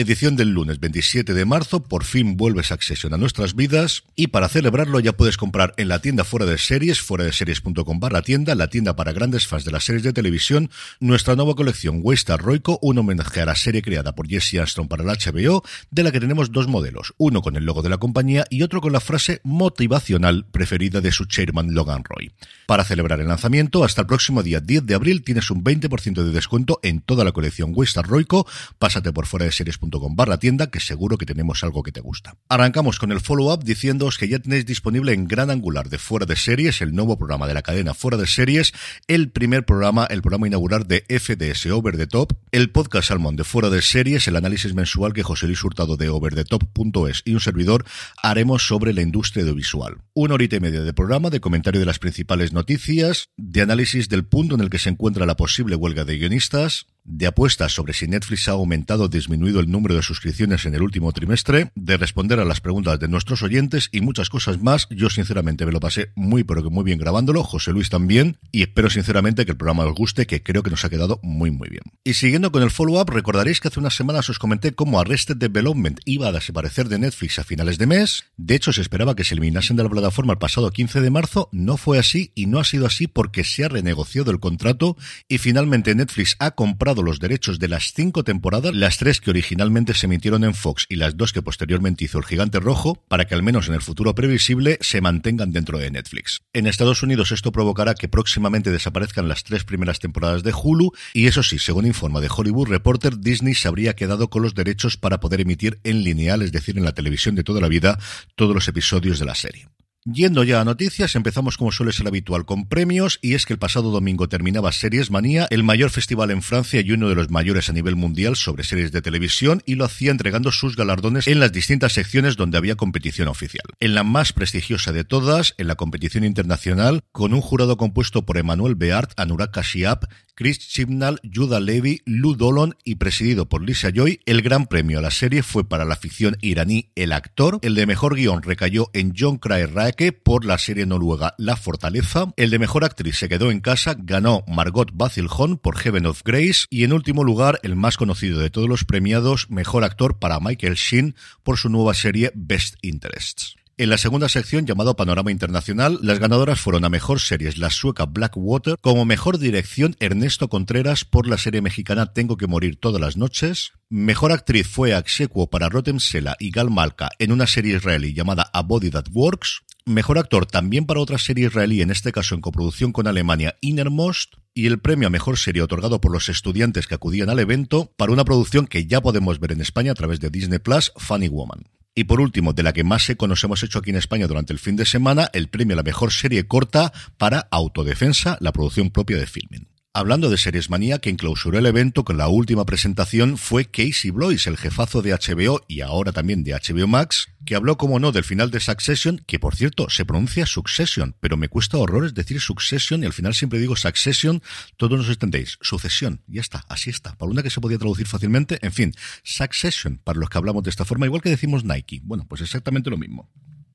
Edición del lunes 27 de marzo, por fin vuelve Succession a nuestras vidas y para celebrarlo ya puedes comprar en la tienda Fuera de Series, fuera de series.com barra tienda, la tienda para grandes fans de las series de televisión, nuestra nueva colección Waystar Roico, un homenaje a la serie creada por Jesse Armstrong para el HBO, de la que tenemos dos modelos, uno con el logo de la compañía y otro con la frase motivacional preferida de su chairman Logan Roy. Para celebrar el lanzamiento, hasta el próximo día 10 de abril tienes un 20% de descuento en toda la colección Waystar Roico, pásate por fuera de series.com barra tienda que seguro que tenemos algo que te gusta. Arrancamos con el follow-up diciéndoos que ya tenéis disponible en Gran Angular de Fuera de Series, el nuevo programa de la cadena Fuera de Series, el primer programa, el programa inaugural de FDS Over the Top, el podcast Salmón de Fuera de Series, el análisis mensual que José Luis Hurtado de overthetop.es y un servidor haremos sobre la industria audiovisual. Una horita y media de programa de comentario de las principales noticias, de análisis del punto en el que se encuentra la posible huelga de guionistas, de apuestas sobre si Netflix ha aumentado o disminuido el número de suscripciones en el último trimestre, de responder a las preguntas de nuestros oyentes y muchas cosas más. Yo sinceramente me lo pasé muy pero que muy bien grabándolo, José Luis también, y espero sinceramente que el programa os guste, que creo que nos ha quedado muy muy bien. Y con el follow-up, recordaréis que hace unas semanas os comenté cómo Arrested Development iba a desaparecer de Netflix a finales de mes. De hecho, se esperaba que se eliminasen de la plataforma el pasado 15 de marzo. No fue así y no ha sido así porque se ha renegociado el contrato y finalmente Netflix ha comprado los derechos de las cinco temporadas, las tres que originalmente se emitieron en Fox y las dos que posteriormente hizo el Gigante Rojo, para que al menos en el futuro previsible se mantengan dentro de Netflix. En Estados Unidos esto provocará que próximamente desaparezcan las tres primeras temporadas de Hulu y eso sí, según informa de Hollywood Reporter, Disney se habría quedado con los derechos para poder emitir en lineal, es decir, en la televisión de toda la vida, todos los episodios de la serie. Yendo ya a noticias, empezamos como suele ser habitual con premios, y es que el pasado domingo terminaba Series Manía, el mayor festival en Francia y uno de los mayores a nivel mundial sobre series de televisión, y lo hacía entregando sus galardones en las distintas secciones donde había competición oficial. En la más prestigiosa de todas, en la competición internacional, con un jurado compuesto por Emmanuel Beart, Anurag Kashyap, Chris Chibnall, Judah Levy, Lou Dolan y presidido por Lisa Joy, el gran premio a la serie fue para la ficción iraní El Actor, el de mejor guion recayó en John Cryer Raeke por la serie noruega La Fortaleza, el de mejor actriz se quedó en casa, ganó Margot Basilhon por Heaven of Grace y en último lugar el más conocido de todos los premiados, mejor actor para Michael Sheen por su nueva serie Best Interests. En la segunda sección, llamado Panorama Internacional, las ganadoras fueron a Mejor Series la sueca Blackwater, como Mejor Dirección Ernesto Contreras por la serie mexicana Tengo que morir todas las noches, Mejor Actriz fue Axequo para Rotem Sela y Gal Malka en una serie israelí llamada A Body That Works, Mejor Actor también para otra serie israelí, en este caso en coproducción con Alemania, Innermost, y el premio a Mejor Serie otorgado por los estudiantes que acudían al evento para una producción que ya podemos ver en España a través de Disney Plus, Funny Woman. Y por último, de la que más eco nos hemos hecho aquí en España durante el fin de semana, el premio a la mejor serie corta para Autodefensa, la producción propia de Filming. Hablando de Series Manía, quien clausuró el evento con la última presentación fue Casey Blois, el jefazo de HBO y ahora también de HBO Max, que habló, como no, del final de Succession, que por cierto se pronuncia Succession, pero me cuesta horrores decir Succession y al final siempre digo Succession, todos nos entendéis, sucesión, ya está, así está, para una que se podía traducir fácilmente, en fin, Succession, para los que hablamos de esta forma, igual que decimos Nike, bueno, pues exactamente lo mismo.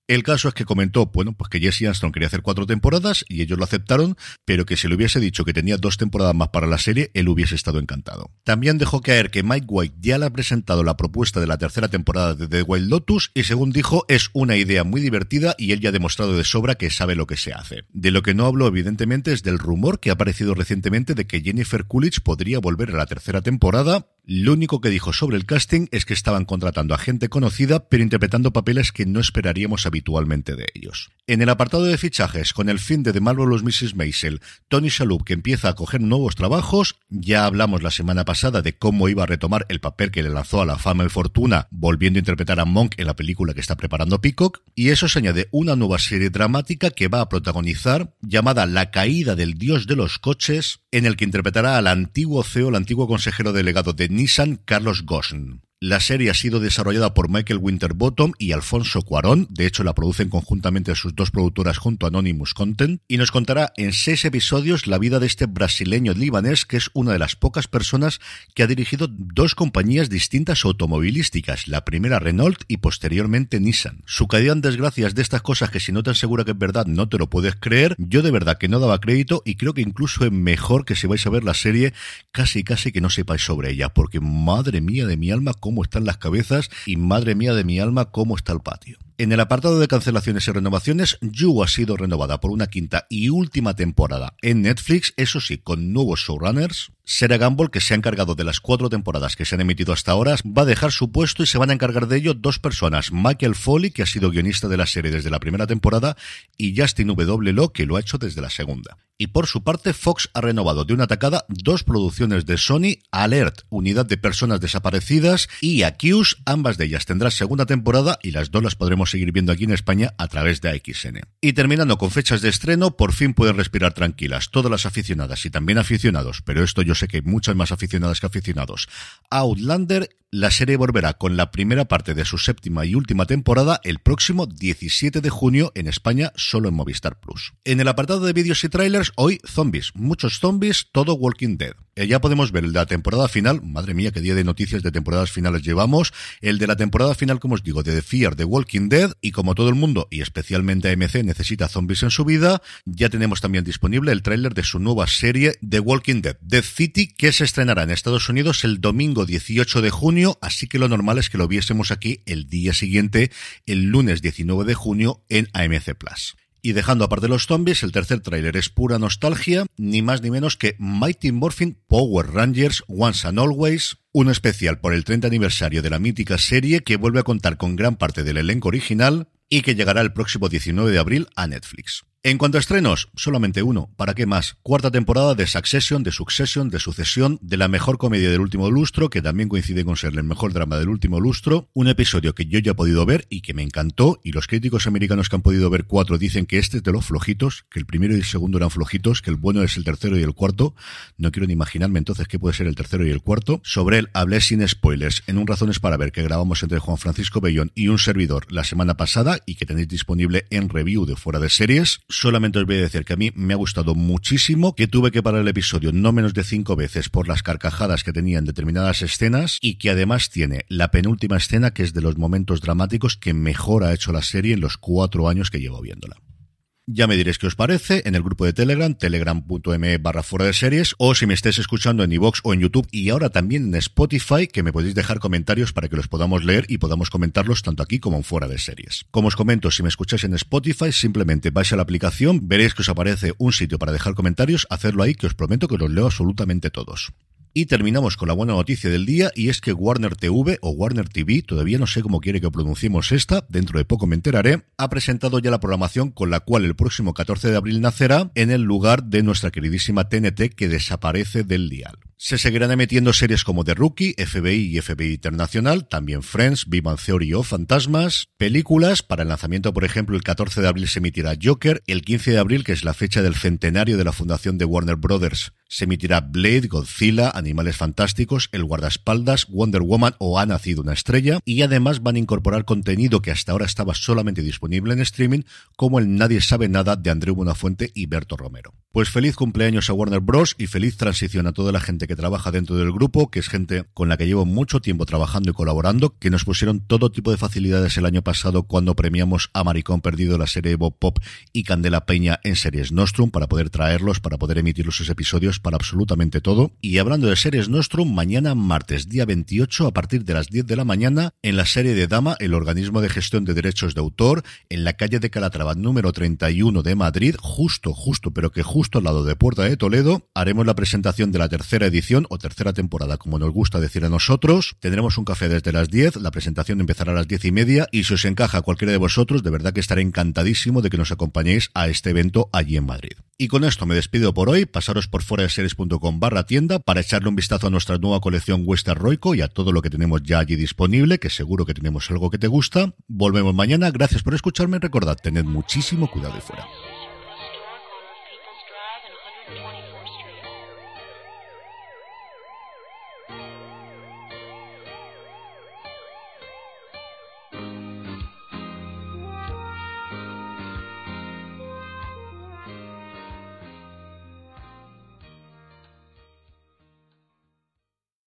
El caso es que comentó, bueno, pues que Jesse Armstrong quería hacer cuatro temporadas y ellos lo aceptaron, pero que si le hubiese dicho que tenía dos temporadas más para la serie, él hubiese estado encantado. También dejó caer que Mike White ya le ha presentado la propuesta de la tercera temporada de The Wild Lotus y según dijo es una idea muy divertida y él ya ha demostrado de sobra que sabe lo que se hace. De lo que no habló evidentemente es del rumor que ha aparecido recientemente de que Jennifer Coolidge podría volver a la tercera temporada, Lo único que dijo sobre el casting es que estaban contratando a gente conocida, pero interpretando papeles que no esperaríamos habitualmente de ellos. En el apartado de fichajes, con el fin de The Marvelous Mrs. Maisel, Tony Shalhoub que empieza a coger nuevos trabajos, ya hablamos la semana pasada de cómo iba a retomar el papel que le lanzó a la fama y fortuna, volviendo a interpretar a Monk en la película que está preparando Peacock, y eso se añade una nueva serie dramática que va a protagonizar, llamada La caída del dios de los coches, en el que interpretará al antiguo CEO, el antiguo consejero delegado de Nissan, Carlos Ghosn. La serie ha sido desarrollada por Michael Winterbottom y Alfonso Cuarón, de hecho la producen conjuntamente sus dos productoras junto a Anonymous Content, y nos contará en seis episodios la vida de este brasileño libanés que es una de las pocas personas que ha dirigido dos compañías distintas automovilísticas, la primera Renault y posteriormente Nissan. Su caída en desgracias de estas cosas que si no te asegura que es verdad no te lo puedes creer, yo de verdad que no daba crédito y creo que incluso es mejor que si vais a ver la serie casi casi que no sepáis sobre ella, porque madre mía de mi alma, cómo están las cabezas y madre mía de mi alma, cómo está el patio. En el apartado de cancelaciones y renovaciones, You ha sido renovada por una quinta y última temporada en Netflix, eso sí, con nuevos showrunners. Sarah Gamble, que se ha encargado de las cuatro temporadas que se han emitido hasta ahora, va a dejar su puesto y se van a encargar de ello dos personas. Michael Foley, que ha sido guionista de la serie desde la primera temporada, y Justin W. Law, que lo ha hecho desde la segunda. Y por su parte, Fox ha renovado de una tacada dos producciones de Sony, Alert, Unidad de Personas Desaparecidas, y Accuse, ambas de ellas tendrán segunda temporada y las dos las podremos seguir viendo aquí en España a través de AXN. Y terminando con fechas de estreno, por fin pueden respirar tranquilas todas las aficionadas y también aficionados, pero esto yo sé que hay muchas más aficionadas que aficionados. Outlander la serie volverá con la primera parte de su séptima y última temporada el próximo 17 de junio en España, solo en Movistar Plus. En el apartado de vídeos y trailers, hoy zombies, muchos zombies, todo Walking Dead. Eh, ya podemos ver el de la temporada final, madre mía, qué día de noticias de temporadas finales llevamos, el de la temporada final, como os digo, de The Fear de Walking Dead, y como todo el mundo, y especialmente AMC, necesita zombies en su vida, ya tenemos también disponible el tráiler de su nueva serie The Walking Dead, Death City, que se estrenará en Estados Unidos el domingo 18 de junio, así que lo normal es que lo viésemos aquí el día siguiente, el lunes 19 de junio, en AMC Plus. Y dejando aparte los zombies, el tercer tráiler es pura nostalgia, ni más ni menos que Mighty Morphin Power Rangers Once and Always, un especial por el 30 aniversario de la mítica serie que vuelve a contar con gran parte del elenco original y que llegará el próximo 19 de abril a Netflix. En cuanto a estrenos, solamente uno. ¿Para qué más? Cuarta temporada de Succession, de Succession, de Sucesión, de la mejor comedia del último lustro, que también coincide con ser el mejor drama del último lustro. Un episodio que yo ya he podido ver y que me encantó. Y los críticos americanos que han podido ver cuatro dicen que este es de los flojitos, que el primero y el segundo eran flojitos, que el bueno es el tercero y el cuarto. No quiero ni imaginarme entonces qué puede ser el tercero y el cuarto. Sobre él hablé sin spoilers en un Razones para Ver que grabamos entre Juan Francisco Bellón y un servidor la semana pasada y que tenéis disponible en review de fuera de series solamente os voy a decir que a mí me ha gustado muchísimo, que tuve que parar el episodio no menos de cinco veces por las carcajadas que tenía en determinadas escenas y que además tiene la penúltima escena que es de los momentos dramáticos que mejor ha hecho la serie en los cuatro años que llevo viéndola. Ya me diréis qué os parece en el grupo de Telegram, telegram.me barra fuera de series, o si me estáis escuchando en iVox o en YouTube y ahora también en Spotify, que me podéis dejar comentarios para que los podamos leer y podamos comentarlos tanto aquí como en fuera de series. Como os comento, si me escucháis en Spotify, simplemente vais a la aplicación, veréis que os aparece un sitio para dejar comentarios, hacerlo ahí, que os prometo que los leo absolutamente todos. Y terminamos con la buena noticia del día y es que Warner TV o Warner TV, todavía no sé cómo quiere que pronunciemos esta, dentro de poco me enteraré, ha presentado ya la programación con la cual el próximo 14 de abril nacerá en el lugar de nuestra queridísima TNT que desaparece del dial. Se seguirán emitiendo series como The Rookie, FBI y FBI Internacional, también Friends, Vivan Theory o Fantasmas, películas, para el lanzamiento por ejemplo el 14 de abril se emitirá Joker, el 15 de abril que es la fecha del centenario de la fundación de Warner Brothers se emitirá Blade, Godzilla, Animales Fantásticos, El Guardaespaldas, Wonder Woman o Ha Nacido una Estrella y además van a incorporar contenido que hasta ahora estaba solamente disponible en streaming como el Nadie sabe nada de Andreu Buenafuente y Berto Romero. Pues feliz cumpleaños a Warner Bros. y feliz transición a toda la gente que trabaja dentro del grupo, que es gente con la que llevo mucho tiempo trabajando y colaborando, que nos pusieron todo tipo de facilidades el año pasado cuando premiamos a Maricón Perdido la serie Bob Pop y Candela Peña en series Nostrum para poder traerlos, para poder emitir sus episodios para absolutamente todo. Y hablando de series nuestro, mañana martes, día 28, a partir de las 10 de la mañana, en la serie de Dama, el organismo de gestión de derechos de autor, en la calle de Calatrava número 31 de Madrid, justo, justo, pero que justo al lado de Puerta de Toledo, haremos la presentación de la tercera edición o tercera temporada, como nos gusta decir a nosotros. Tendremos un café desde las 10, la presentación empezará a las 10 y media y si os encaja cualquiera de vosotros, de verdad que estaré encantadísimo de que nos acompañéis a este evento allí en Madrid. Y con esto me despido por hoy, pasaros por foraseries.com barra tienda para echarle un vistazo a nuestra nueva colección Western Roico y a todo lo que tenemos ya allí disponible, que seguro que tenemos algo que te gusta. Volvemos mañana, gracias por escucharme, recordad, tened muchísimo cuidado y fuera.